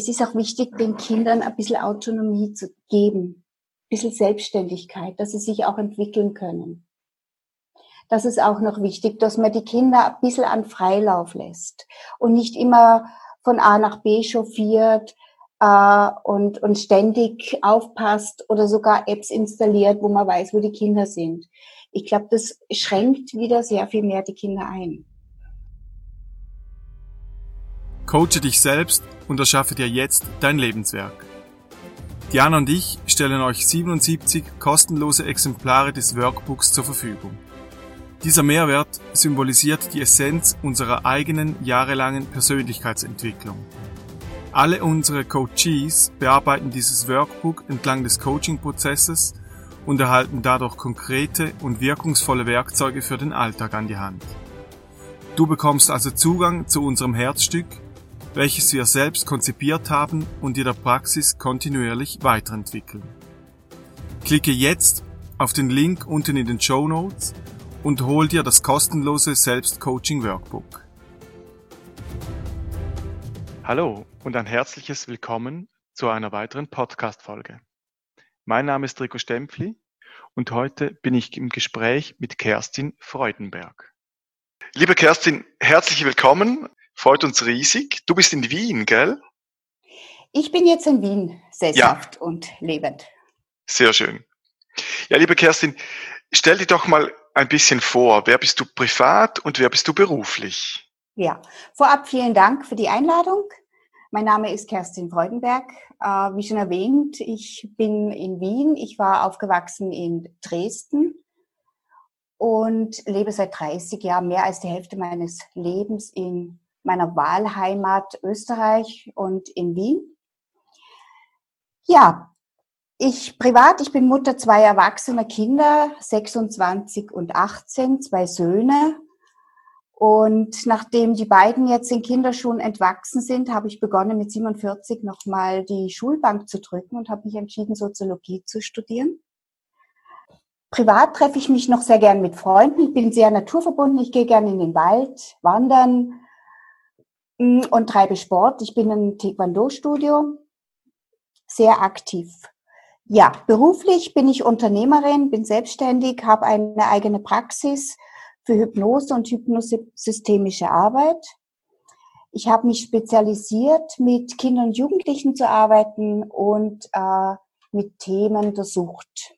es ist auch wichtig, den Kindern ein bisschen Autonomie zu geben, ein bisschen Selbstständigkeit, dass sie sich auch entwickeln können. Das ist auch noch wichtig, dass man die Kinder ein bisschen an Freilauf lässt und nicht immer von A nach B chauffiert äh, und, und ständig aufpasst oder sogar Apps installiert, wo man weiß, wo die Kinder sind. Ich glaube, das schränkt wieder sehr viel mehr die Kinder ein. Coache dich selbst und erschaffe dir jetzt dein Lebenswerk. Diana und ich stellen euch 77 kostenlose Exemplare des Workbooks zur Verfügung. Dieser Mehrwert symbolisiert die Essenz unserer eigenen jahrelangen Persönlichkeitsentwicklung. Alle unsere Coaches bearbeiten dieses Workbook entlang des Coaching-Prozesses und erhalten dadurch konkrete und wirkungsvolle Werkzeuge für den Alltag an die Hand. Du bekommst also Zugang zu unserem Herzstück, welches wir selbst konzipiert haben und in der Praxis kontinuierlich weiterentwickeln. Klicke jetzt auf den Link unten in den Show Notes und hol dir das kostenlose Selbstcoaching Workbook. Hallo und ein herzliches Willkommen zu einer weiteren Podcast-Folge. Mein Name ist Rico Stempfli und heute bin ich im Gespräch mit Kerstin Freudenberg. Liebe Kerstin, herzlich willkommen. Freut uns riesig. Du bist in Wien, gell? Ich bin jetzt in Wien sesshaft ja. und lebend. Sehr schön. Ja, liebe Kerstin, stell dir doch mal ein bisschen vor. Wer bist du privat und wer bist du beruflich? Ja, vorab vielen Dank für die Einladung. Mein Name ist Kerstin Freudenberg. Äh, wie schon erwähnt, ich bin in Wien. Ich war aufgewachsen in Dresden und lebe seit 30 Jahren, mehr als die Hälfte meines Lebens in meiner Wahlheimat Österreich und in Wien. Ja, ich privat, ich bin Mutter zwei erwachsener Kinder, 26 und 18, zwei Söhne. Und nachdem die beiden jetzt in Kinderschuhen entwachsen sind, habe ich begonnen mit 47 nochmal die Schulbank zu drücken und habe mich entschieden, Soziologie zu studieren. Privat treffe ich mich noch sehr gern mit Freunden. Ich bin sehr naturverbunden. Ich gehe gerne in den Wald, wandern und treibe Sport. Ich bin im Taekwondo-Studio, sehr aktiv. Ja, beruflich bin ich Unternehmerin, bin selbstständig, habe eine eigene Praxis für Hypnose und hypnosystemische Arbeit. Ich habe mich spezialisiert, mit Kindern und Jugendlichen zu arbeiten und äh, mit Themen der Sucht.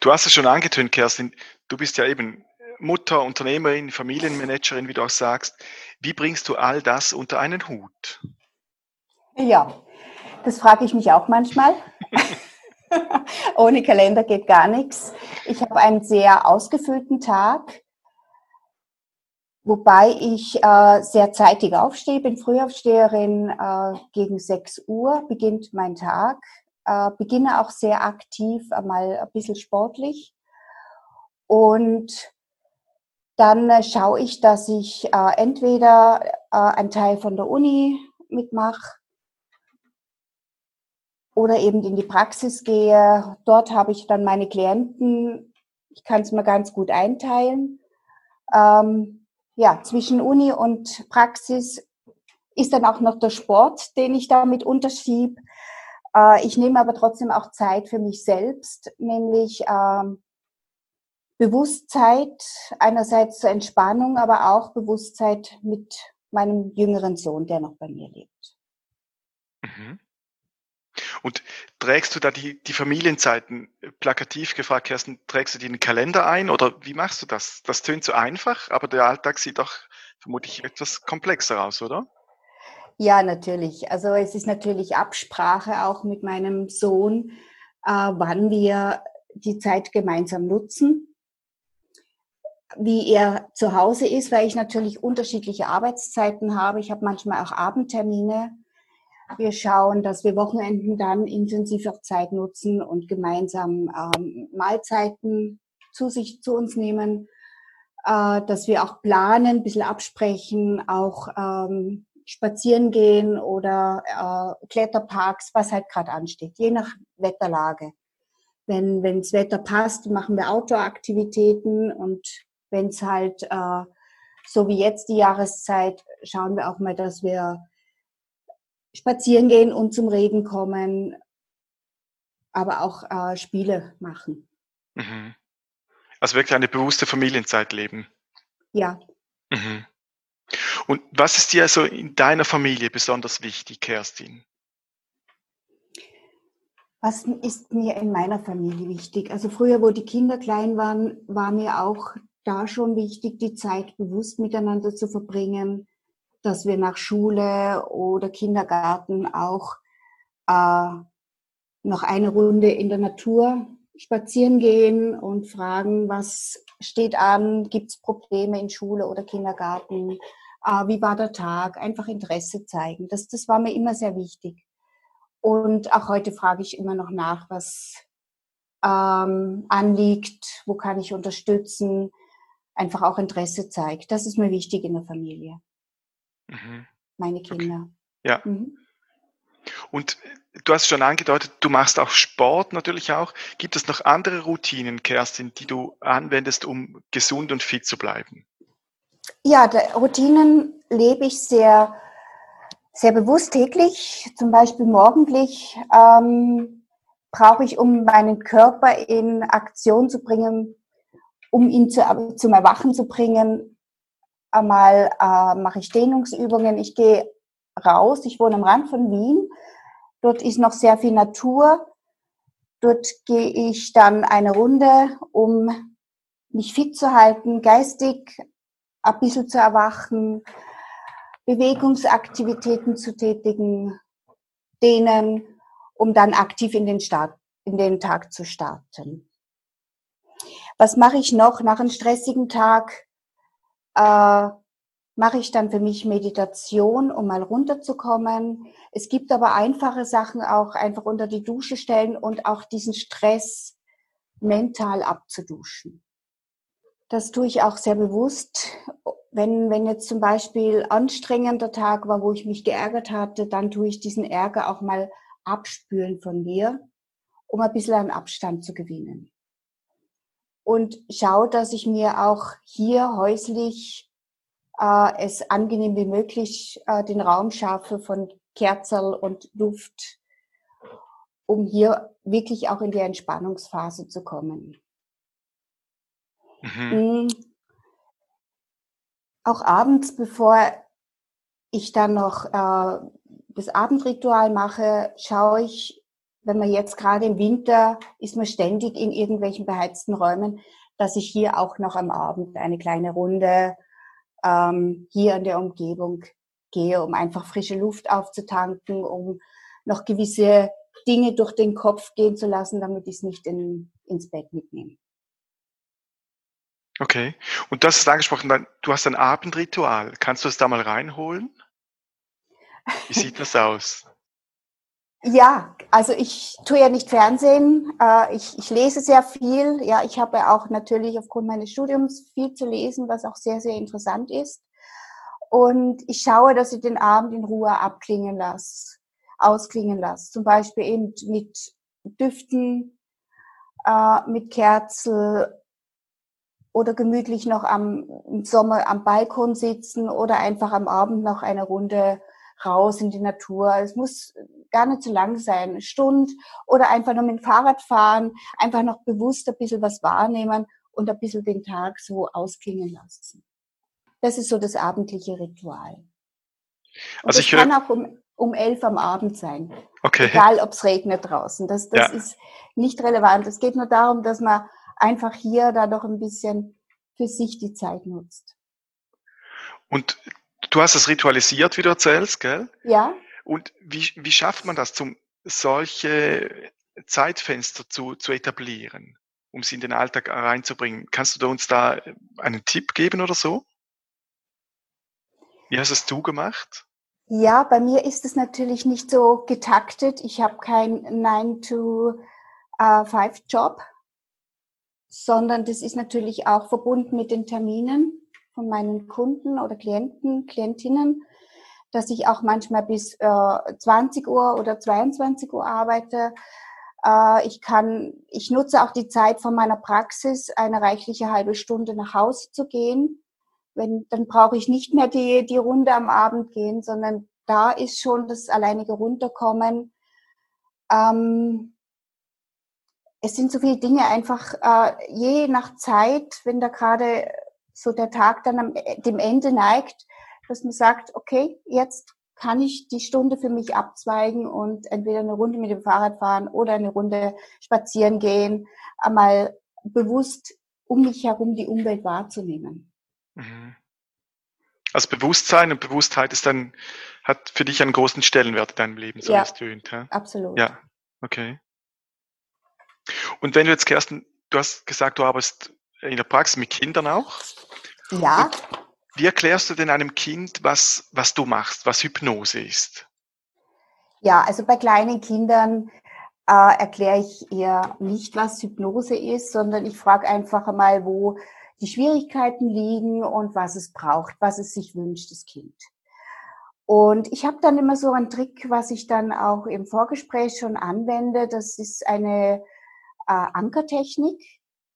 Du hast es schon angetönt, Kerstin. Du bist ja eben Mutter, Unternehmerin, Familienmanagerin, wie du auch sagst. Wie bringst du all das unter einen Hut? Ja, das frage ich mich auch manchmal. Ohne Kalender geht gar nichts. Ich habe einen sehr ausgefüllten Tag, wobei ich äh, sehr zeitig aufstehe, bin Frühaufsteherin. Äh, gegen 6 Uhr beginnt mein Tag. Äh, beginne auch sehr aktiv, einmal ein bisschen sportlich. Und dann äh, schaue ich, dass ich äh, entweder äh, einen Teil von der Uni mitmache oder eben in die Praxis gehe. Dort habe ich dann meine Klienten. Ich kann es mir ganz gut einteilen. Ähm, ja, zwischen Uni und Praxis ist dann auch noch der Sport, den ich damit unterschieb. Äh, ich nehme aber trotzdem auch Zeit für mich selbst, nämlich ähm, Bewusstheit einerseits zur Entspannung, aber auch Bewusstheit mit meinem jüngeren Sohn, der noch bei mir lebt. Mhm. Und trägst du da die, die Familienzeiten, plakativ gefragt, Kerstin, trägst du die in den Kalender ein oder wie machst du das? Das tönt so einfach, aber der Alltag sieht doch vermutlich etwas komplexer aus, oder? Ja, natürlich. Also es ist natürlich Absprache auch mit meinem Sohn, äh, wann wir die Zeit gemeinsam nutzen wie er zu Hause ist, weil ich natürlich unterschiedliche Arbeitszeiten habe. Ich habe manchmal auch Abendtermine wir schauen, dass wir Wochenenden dann intensiv auch Zeit nutzen und gemeinsam ähm, Mahlzeiten zu sich zu uns nehmen, äh, dass wir auch planen, ein bisschen absprechen, auch ähm, spazieren gehen oder äh, Kletterparks, was halt gerade ansteht, je nach Wetterlage. Wenn wenns Wetter passt, machen wir Outdoor-Aktivitäten und wenn es halt äh, so wie jetzt die Jahreszeit, schauen wir auch mal, dass wir spazieren gehen und zum Reden kommen, aber auch äh, Spiele machen. Mhm. Also wirklich eine bewusste Familienzeit leben. Ja. Mhm. Und was ist dir also in deiner Familie besonders wichtig, Kerstin? Was ist mir in meiner Familie wichtig? Also früher, wo die Kinder klein waren, war mir auch da schon wichtig, die Zeit bewusst miteinander zu verbringen, dass wir nach Schule oder Kindergarten auch äh, noch eine Runde in der Natur spazieren gehen und fragen, was steht an, gibt es Probleme in Schule oder Kindergarten, äh, wie war der Tag, einfach Interesse zeigen. Das, das war mir immer sehr wichtig. Und auch heute frage ich immer noch nach, was ähm, anliegt, wo kann ich unterstützen, einfach auch Interesse zeigt. Das ist mir wichtig in der Familie. Mhm. Meine Kinder. Okay. Ja. Mhm. Und du hast schon angedeutet, du machst auch Sport natürlich auch. Gibt es noch andere Routinen, Kerstin, die du anwendest, um gesund und fit zu bleiben? Ja, Routinen lebe ich sehr, sehr bewusst täglich. Zum Beispiel morgendlich ähm, brauche ich, um meinen Körper in Aktion zu bringen, um ihn zu, zum Erwachen zu bringen, einmal äh, mache ich Dehnungsübungen. Ich gehe raus. Ich wohne am Rand von Wien. Dort ist noch sehr viel Natur. Dort gehe ich dann eine Runde, um mich fit zu halten, geistig ein bisschen zu erwachen, Bewegungsaktivitäten zu tätigen, dehnen, um dann aktiv in den, Start, in den Tag zu starten. Was mache ich noch nach einem stressigen Tag? Äh, mache ich dann für mich Meditation, um mal runterzukommen. Es gibt aber einfache Sachen auch einfach unter die Dusche stellen und auch diesen Stress mental abzuduschen. Das tue ich auch sehr bewusst. Wenn, wenn jetzt zum Beispiel anstrengender Tag war, wo ich mich geärgert hatte, dann tue ich diesen Ärger auch mal abspülen von mir, um ein bisschen an Abstand zu gewinnen. Und schaue, dass ich mir auch hier häuslich äh, es angenehm wie möglich äh, den Raum schaffe von Kerzel und Duft, um hier wirklich auch in die Entspannungsphase zu kommen. Mhm. Mm. Auch abends, bevor ich dann noch äh, das Abendritual mache, schaue ich, wenn man jetzt gerade im Winter ist man ständig in irgendwelchen beheizten Räumen, dass ich hier auch noch am Abend eine kleine Runde ähm, hier in der Umgebung gehe, um einfach frische Luft aufzutanken, um noch gewisse Dinge durch den Kopf gehen zu lassen, damit ich es nicht in, ins Bett mitnehme. Okay. Und das ist angesprochen, du hast ein Abendritual. Kannst du es da mal reinholen? Wie sieht das aus? Ja, also ich tue ja nicht Fernsehen. Äh, ich, ich lese sehr viel. Ja, ich habe auch natürlich aufgrund meines Studiums viel zu lesen, was auch sehr, sehr interessant ist. Und ich schaue, dass ich den Abend in Ruhe abklingen lasse, ausklingen lasse. Zum Beispiel eben mit Düften, äh, mit Kerzel oder gemütlich noch am im Sommer am Balkon sitzen oder einfach am Abend noch eine Runde raus in die Natur. Es muss gar nicht zu lang sein, eine Stunde oder einfach noch mit dem Fahrrad fahren, einfach noch bewusst ein bisschen was wahrnehmen und ein bisschen den Tag so ausklingen lassen. Das ist so das abendliche Ritual. Und also ich kann auch um, um elf am Abend sein. Okay. Egal, ob es regnet draußen. Das, das ja. ist nicht relevant. Es geht nur darum, dass man einfach hier da doch ein bisschen für sich die Zeit nutzt. Und du hast es ritualisiert, wie du erzählst, gell? Ja. Und wie, wie schafft man das, zum solche Zeitfenster zu, zu etablieren, um sie in den Alltag reinzubringen? Kannst du uns da einen Tipp geben oder so? Wie hast es du gemacht? Ja, bei mir ist es natürlich nicht so getaktet. Ich habe keinen 9-to-5-Job, sondern das ist natürlich auch verbunden mit den Terminen von meinen Kunden oder Klienten, Klientinnen, dass ich auch manchmal bis äh, 20 Uhr oder 22 Uhr arbeite. Äh, ich kann, ich nutze auch die Zeit von meiner Praxis, eine reichliche halbe Stunde nach Hause zu gehen. Wenn, dann brauche ich nicht mehr die, die Runde am Abend gehen, sondern da ist schon das alleinige Runterkommen. Ähm, es sind so viele Dinge einfach, äh, je nach Zeit, wenn da gerade so der Tag dann am, dem Ende neigt, dass man sagt, okay, jetzt kann ich die Stunde für mich abzweigen und entweder eine Runde mit dem Fahrrad fahren oder eine Runde spazieren gehen, einmal bewusst um mich herum die Umwelt wahrzunehmen. Mhm. Also Bewusstsein und Bewusstheit ist dann, hat für dich einen großen Stellenwert in deinem Leben, so ja, es tönt. Ja? Absolut. Ja, okay. Und wenn du jetzt, Kersten, du hast gesagt, du arbeitest in der Praxis mit Kindern auch. Ja. Und wie erklärst du denn einem Kind, was, was du machst, was Hypnose ist? Ja, also bei kleinen Kindern äh, erkläre ich ihr nicht, was Hypnose ist, sondern ich frage einfach einmal, wo die Schwierigkeiten liegen und was es braucht, was es sich wünscht, das Kind. Und ich habe dann immer so einen Trick, was ich dann auch im Vorgespräch schon anwende. Das ist eine äh, Ankertechnik,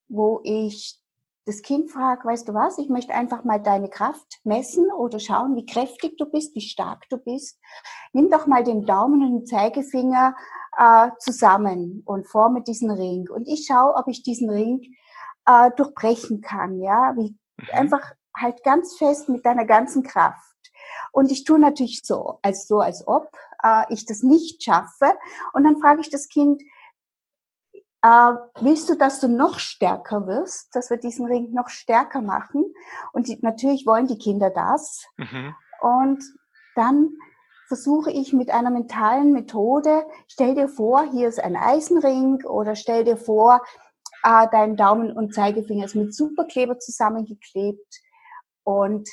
wo ich das Kind frage, weißt du was, ich möchte einfach mal deine Kraft messen oder schauen, wie kräftig du bist, wie stark du bist. Nimm doch mal den Daumen und den Zeigefinger äh, zusammen und forme diesen Ring. Und ich schaue, ob ich diesen Ring äh, durchbrechen kann, ja, wie mhm. einfach halt ganz fest mit deiner ganzen Kraft. Und ich tue natürlich so, als so, als ob äh, ich das nicht schaffe. Und dann frage ich das Kind, äh, willst du, dass du noch stärker wirst, dass wir diesen Ring noch stärker machen? Und die, natürlich wollen die Kinder das. Mhm. Und dann versuche ich mit einer mentalen Methode, stell dir vor, hier ist ein Eisenring oder stell dir vor, äh, dein Daumen und Zeigefinger ist mit Superkleber zusammengeklebt und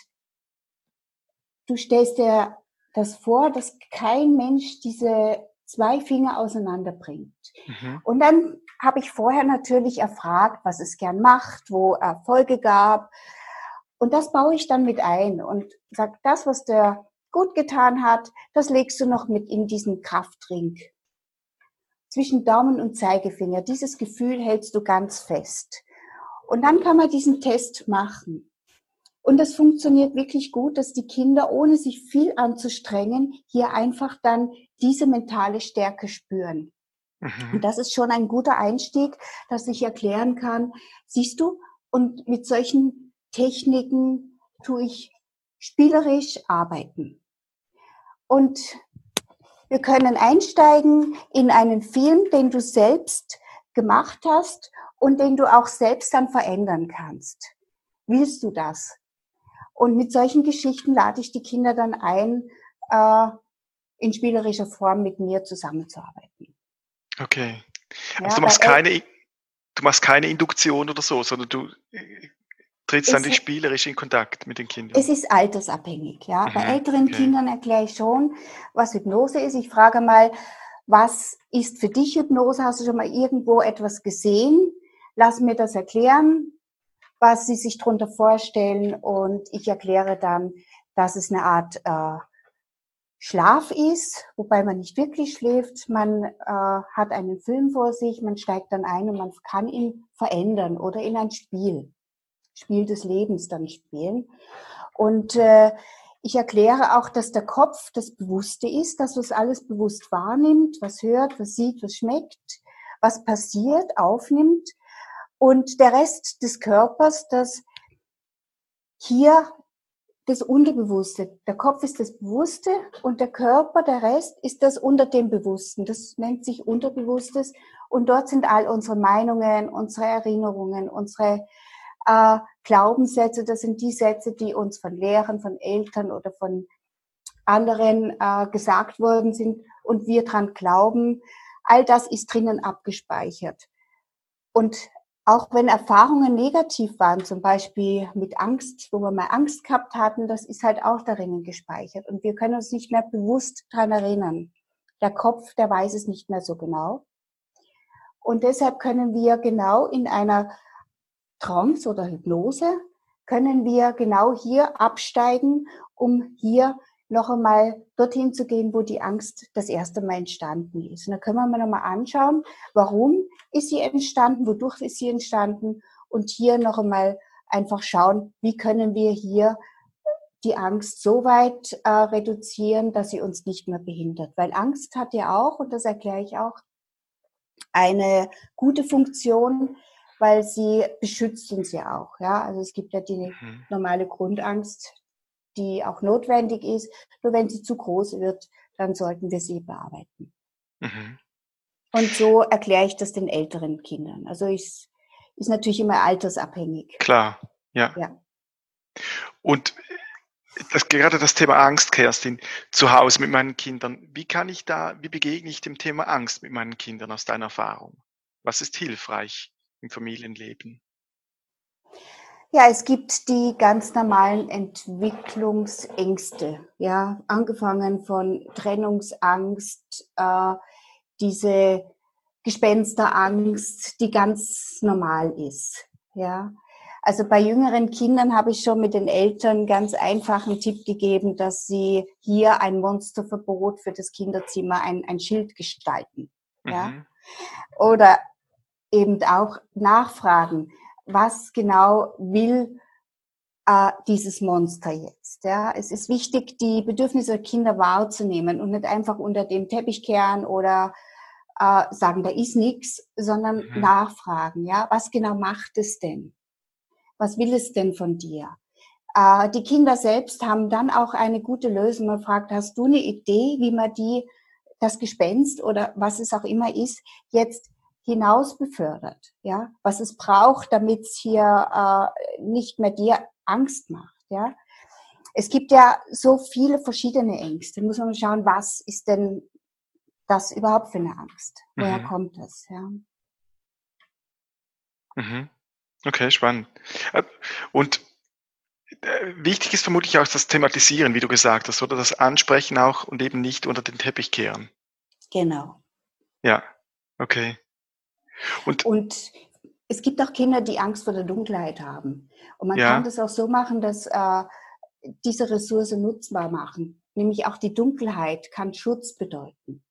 du stellst dir das vor, dass kein Mensch diese zwei Finger auseinanderbringt. Mhm. Und dann habe ich vorher natürlich erfragt, was es gern macht, wo Erfolge gab. Und das baue ich dann mit ein und sag, das, was der gut getan hat, das legst du noch mit in diesen Kraftring zwischen Daumen und Zeigefinger. Dieses Gefühl hältst du ganz fest. Und dann kann man diesen Test machen. Und das funktioniert wirklich gut, dass die Kinder, ohne sich viel anzustrengen, hier einfach dann diese mentale Stärke spüren. Mhm. Und das ist schon ein guter Einstieg, dass ich erklären kann, siehst du, und mit solchen Techniken tue ich spielerisch arbeiten. Und wir können einsteigen in einen Film, den du selbst gemacht hast und den du auch selbst dann verändern kannst. Willst du das? Und mit solchen Geschichten lade ich die Kinder dann ein, äh, in spielerischer Form mit mir zusammenzuarbeiten. Okay. Also ja, du machst keine, du machst keine Induktion oder so, sondern du trittst dann nicht spielerisch in Kontakt mit den Kindern? Es ist altersabhängig, ja. Mhm, Bei älteren okay. Kindern erkläre ich schon, was Hypnose ist. Ich frage mal, was ist für dich Hypnose? Hast du schon mal irgendwo etwas gesehen? Lass mir das erklären, was sie sich darunter vorstellen und ich erkläre dann, dass es eine Art äh, Schlaf ist, wobei man nicht wirklich schläft. Man äh, hat einen Film vor sich, man steigt dann ein und man kann ihn verändern oder in ein Spiel. Spiel des Lebens dann spielen. Und äh, ich erkläre auch, dass der Kopf das Bewusste ist, dass es alles bewusst wahrnimmt, was hört, was sieht, was schmeckt, was passiert, aufnimmt. Und der Rest des Körpers, das hier das Unterbewusste. Der Kopf ist das Bewusste und der Körper, der Rest, ist das unter dem Bewussten. Das nennt sich Unterbewusstes. Und dort sind all unsere Meinungen, unsere Erinnerungen, unsere äh, Glaubenssätze, das sind die Sätze, die uns von Lehrern, von Eltern oder von anderen äh, gesagt worden sind und wir dran glauben. All das ist drinnen abgespeichert. Und auch wenn Erfahrungen negativ waren, zum Beispiel mit Angst, wo wir mal Angst gehabt hatten, das ist halt auch darin gespeichert. Und wir können uns nicht mehr bewusst dran erinnern. Der Kopf, der weiß es nicht mehr so genau. Und deshalb können wir genau in einer Trance oder Hypnose können wir genau hier absteigen, um hier noch einmal dorthin zu gehen, wo die Angst das erste Mal entstanden ist. Und da können wir mal nochmal anschauen, warum ist sie entstanden, wodurch ist sie entstanden und hier noch einmal einfach schauen, wie können wir hier die Angst so weit äh, reduzieren, dass sie uns nicht mehr behindert. Weil Angst hat ja auch, und das erkläre ich auch, eine gute Funktion, weil sie beschützt uns ja auch. Ja, also es gibt ja die mhm. normale Grundangst, die auch notwendig ist. Nur wenn sie zu groß wird, dann sollten wir sie bearbeiten. Mhm. Und so erkläre ich das den älteren Kindern. Also ist, ist natürlich immer altersabhängig. Klar, ja. ja. Und das, gerade das Thema Angst, Kerstin, zu Hause mit meinen Kindern. Wie kann ich da, wie begegne ich dem Thema Angst mit meinen Kindern aus deiner Erfahrung? Was ist hilfreich im Familienleben? Ja, es gibt die ganz normalen Entwicklungsängste, ja, angefangen von Trennungsangst, äh, diese Gespensterangst, die ganz normal ist, ja. Also bei jüngeren Kindern habe ich schon mit den Eltern ganz einfachen Tipp gegeben, dass sie hier ein Monsterverbot für das Kinderzimmer, ein, ein Schild gestalten. Ja? Mhm. Oder eben auch nachfragen, was genau will äh, dieses Monster jetzt. Ja? Es ist wichtig, die Bedürfnisse der Kinder wahrzunehmen und nicht einfach unter den Teppich kehren oder äh, sagen, da ist nichts, sondern mhm. nachfragen. Ja, was genau macht es denn? was will es denn von dir? Äh, die Kinder selbst haben dann auch eine gute Lösung. Man fragt, hast du eine Idee, wie man die, das Gespenst oder was es auch immer ist, jetzt hinaus befördert? Ja, was es braucht, damit es hier äh, nicht mehr dir Angst macht? Ja, es gibt ja so viele verschiedene Ängste. Da muss man schauen, was ist denn das überhaupt für eine Angst? Woher mhm. kommt das? Ja. Mhm. Okay, spannend. Äh, und äh, wichtig ist vermutlich auch das Thematisieren, wie du gesagt hast, oder das Ansprechen auch und eben nicht unter den Teppich kehren. Genau. Ja, okay. Und, und es gibt auch Kinder, die Angst vor der Dunkelheit haben. Und man ja. kann das auch so machen, dass äh, diese Ressource nutzbar machen. Nämlich auch die Dunkelheit kann Schutz bedeuten.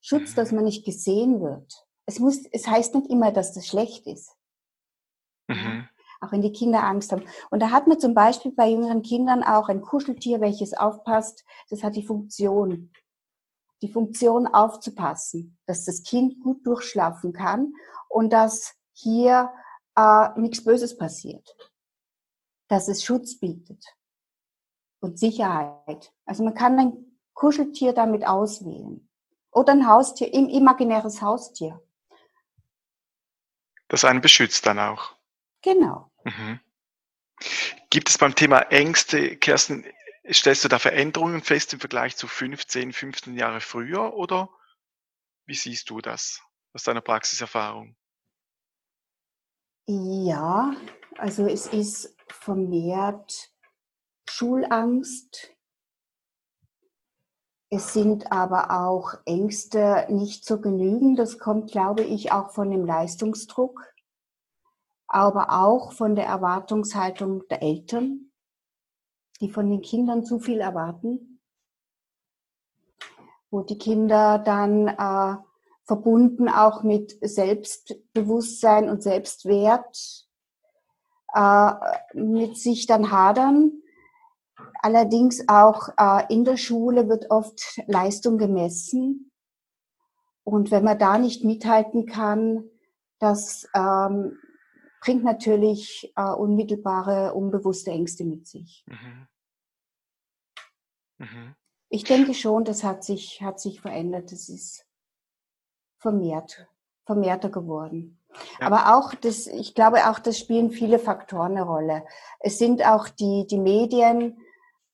Schutz, dass mhm. man nicht gesehen wird. Es muss, es heißt nicht immer, dass das schlecht ist. Mhm. Auch wenn die Kinder Angst haben. Und da hat man zum Beispiel bei jüngeren Kindern auch ein Kuscheltier, welches aufpasst. Das hat die Funktion, die Funktion aufzupassen, dass das Kind gut durchschlafen kann und dass hier äh, nichts Böses passiert. Dass es Schutz bietet und Sicherheit. Also man kann ein Kuscheltier damit auswählen. Oder ein Haustier, im imaginäres Haustier. Das einen beschützt dann auch. Genau. Mhm. Gibt es beim Thema Ängste, Kerstin, stellst du da Veränderungen fest im Vergleich zu 15, 15 Jahre früher oder wie siehst du das aus deiner Praxiserfahrung? Ja, also es ist vermehrt Schulangst. Es sind aber auch Ängste nicht zu genügen. Das kommt, glaube ich, auch von dem Leistungsdruck aber auch von der Erwartungshaltung der Eltern, die von den Kindern zu viel erwarten, wo die Kinder dann äh, verbunden auch mit Selbstbewusstsein und Selbstwert äh, mit sich dann hadern. Allerdings auch äh, in der Schule wird oft Leistung gemessen. Und wenn man da nicht mithalten kann, das ähm, bringt natürlich äh, unmittelbare, unbewusste Ängste mit sich. Mhm. Mhm. Ich denke schon, das hat sich, hat sich verändert. Das ist vermehrt, vermehrter geworden. Ja. Aber auch das, ich glaube auch, das spielen viele Faktoren eine Rolle. Es sind auch die, die Medien,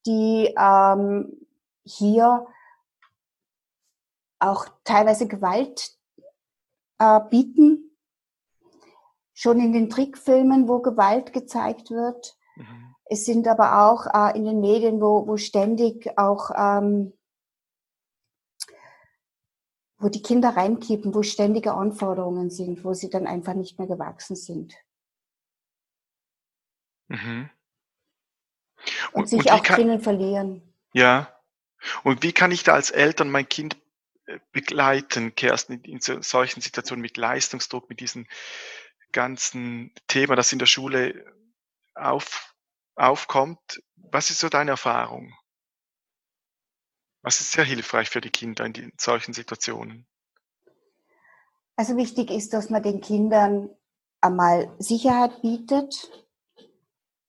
die ähm, hier auch teilweise Gewalt äh, bieten schon in den Trickfilmen, wo Gewalt gezeigt wird. Mhm. Es sind aber auch äh, in den Medien, wo, wo ständig auch, ähm, wo die Kinder reinkippen, wo ständige Anforderungen sind, wo sie dann einfach nicht mehr gewachsen sind. Mhm. Und, und, sich und auch kann, drinnen verlieren. Ja. Und wie kann ich da als Eltern mein Kind äh, begleiten, Kerstin, in solchen Situationen mit Leistungsdruck, mit diesen ganzen Thema, das in der Schule aufkommt. Was ist so deine Erfahrung? Was ist sehr hilfreich für die Kinder in solchen Situationen? Also wichtig ist, dass man den Kindern einmal Sicherheit bietet,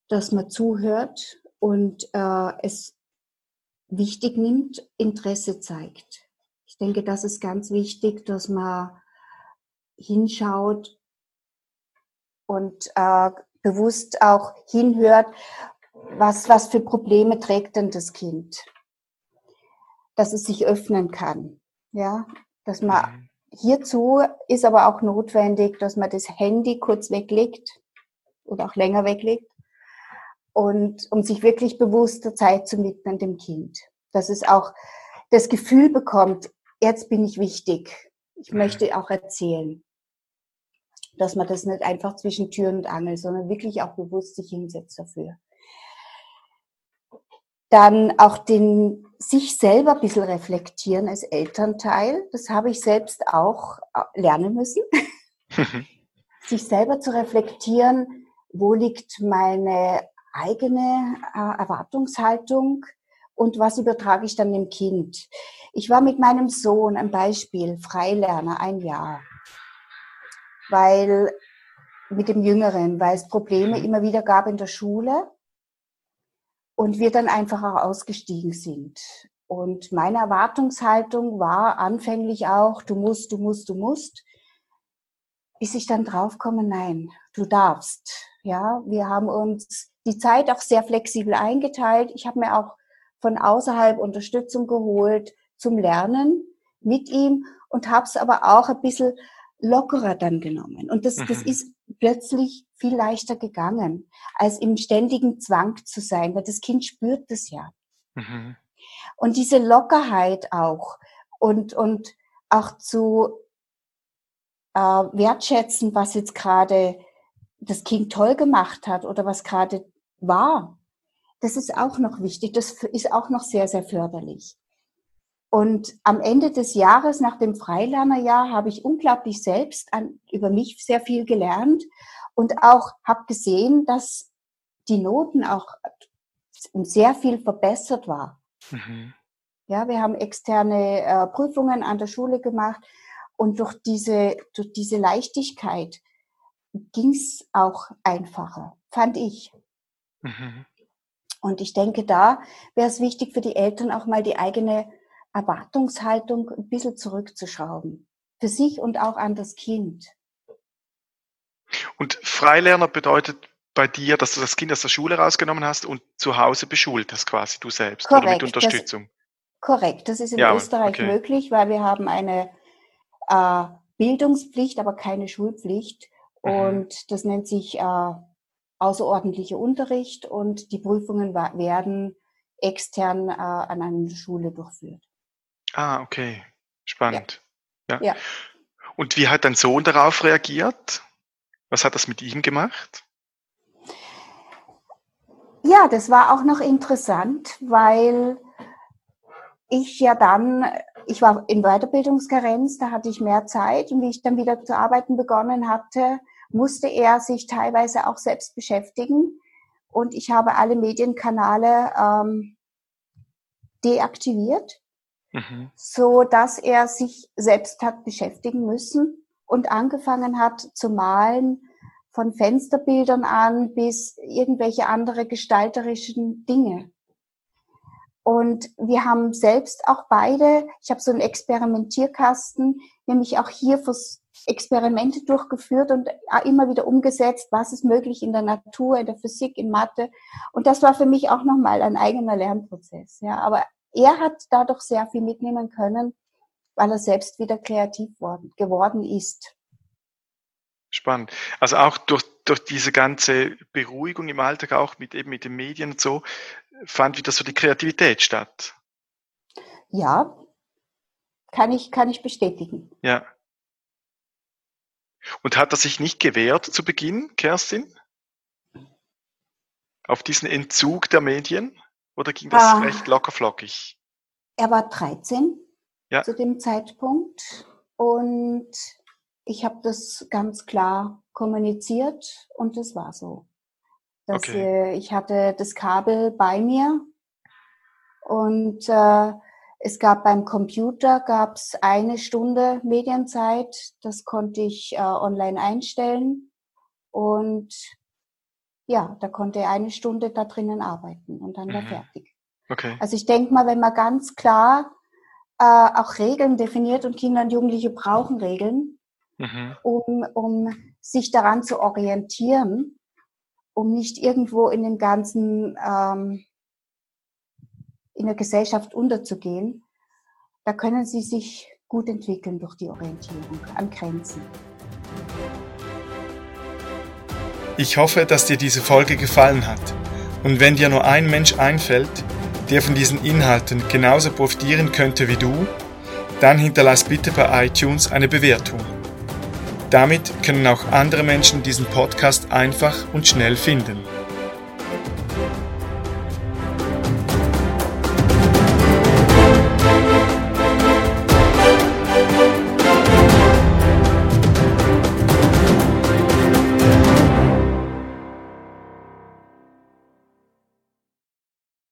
dass man zuhört und äh, es wichtig nimmt, Interesse zeigt. Ich denke, das ist ganz wichtig, dass man hinschaut und äh, bewusst auch hinhört, was, was für Probleme trägt denn das Kind. Dass es sich öffnen kann. Ja, dass man mhm. hierzu ist aber auch notwendig, dass man das Handy kurz weglegt oder auch länger weglegt und um sich wirklich bewusster Zeit zu widmen dem Kind. Dass es auch das Gefühl bekommt, jetzt bin ich wichtig. Ich mhm. möchte auch erzählen. Dass man das nicht einfach zwischen Tür und Angel, sondern wirklich auch bewusst sich hinsetzt dafür. Dann auch den, sich selber ein bisschen reflektieren als Elternteil. Das habe ich selbst auch äh, lernen müssen. sich selber zu reflektieren, wo liegt meine eigene äh, Erwartungshaltung und was übertrage ich dann dem Kind. Ich war mit meinem Sohn ein Beispiel, Freilerner, ein Jahr, weil mit dem Jüngeren, weil es Probleme immer wieder gab in der Schule und wir dann einfach auch ausgestiegen sind. Und meine Erwartungshaltung war anfänglich auch, du musst, du musst, du musst, bis ich dann draufkomme, nein, du darfst. Ja, wir haben uns die Zeit auch sehr flexibel eingeteilt. Ich habe mir auch von außerhalb Unterstützung geholt zum Lernen mit ihm und habe es aber auch ein bisschen lockerer dann genommen. Und das, mhm. das ist plötzlich viel leichter gegangen, als im ständigen Zwang zu sein, weil das Kind spürt das ja. Mhm. Und diese Lockerheit auch und, und auch zu äh, wertschätzen, was jetzt gerade das Kind toll gemacht hat oder was gerade war. Das ist auch noch wichtig. Das ist auch noch sehr, sehr förderlich. Und am Ende des Jahres, nach dem Freilernerjahr, habe ich unglaublich selbst an, über mich sehr viel gelernt und auch habe gesehen, dass die Noten auch sehr viel verbessert war. Mhm. Ja, wir haben externe äh, Prüfungen an der Schule gemacht und durch diese, durch diese Leichtigkeit ging es auch einfacher, fand ich. Mhm. Und ich denke, da wäre es wichtig für die Eltern auch mal die eigene Erwartungshaltung ein bisschen zurückzuschrauben. Für sich und auch an das Kind. Und Freilerner bedeutet bei dir, dass du das Kind aus der Schule rausgenommen hast und zu Hause beschult hast, quasi du selbst, korrekt, oder mit Unterstützung. Das, korrekt, das ist in ja, Österreich okay. möglich, weil wir haben eine äh, Bildungspflicht, aber keine Schulpflicht. Mhm. Und das nennt sich äh, außerordentlicher Unterricht und die Prüfungen werden extern äh, an einer Schule durchführt. Ah, okay. Spannend. Ja. ja. Und wie hat dein Sohn darauf reagiert? Was hat das mit ihm gemacht? Ja, das war auch noch interessant, weil ich ja dann, ich war in Weiterbildungskarenz, da hatte ich mehr Zeit und wie ich dann wieder zu arbeiten begonnen hatte, musste er sich teilweise auch selbst beschäftigen. Und ich habe alle Medienkanäle ähm, deaktiviert, mhm. so dass er sich selbst hat beschäftigen müssen und angefangen hat zu malen von Fensterbildern an bis irgendwelche andere gestalterischen Dinge. Und wir haben selbst auch beide, ich habe so einen Experimentierkasten, nämlich auch hier Experimente durchgeführt und immer wieder umgesetzt, was ist möglich in der Natur, in der Physik, in Mathe. Und das war für mich auch nochmal ein eigener Lernprozess. Ja, aber er hat dadurch sehr viel mitnehmen können, weil er selbst wieder kreativ worden, geworden ist. Spannend. Also auch durch, durch diese ganze Beruhigung im Alltag, auch mit eben mit den Medien und so, fand wieder so die Kreativität statt. Ja, kann ich, kann ich bestätigen. Ja. Und hat er sich nicht gewehrt zu Beginn, Kerstin? Auf diesen Entzug der Medien? Oder ging das ah, recht lockerflockig? Er war 13 ja. zu dem Zeitpunkt und ich habe das ganz klar kommuniziert und das war so. Das, Okay. äh, ich hatte das Kabel bei mir und äh, es gab beim Computer gab's eine Stunde Medienzeit. Das konnte ich äh, online einstellen und ja, da konnte er eine Stunde da drinnen arbeiten und dann war Mhm. fertig. Okay. Also ich denke mal, wenn man ganz klar äh, auch Regeln definiert und Kinder und Jugendliche brauchen Regeln, Mhm. um, um sich daran zu orientieren, um nicht irgendwo in dem ganzen, ähm, in der Gesellschaft unterzugehen, da können sie sich gut entwickeln durch die Orientierung an Grenzen. Ich hoffe, dass dir diese Folge gefallen hat. Und wenn dir nur ein Mensch einfällt, der von diesen Inhalten genauso profitieren könnte wie du, dann hinterlass bitte bei iTunes eine Bewertung. Damit können auch andere Menschen diesen Podcast einfach und schnell finden.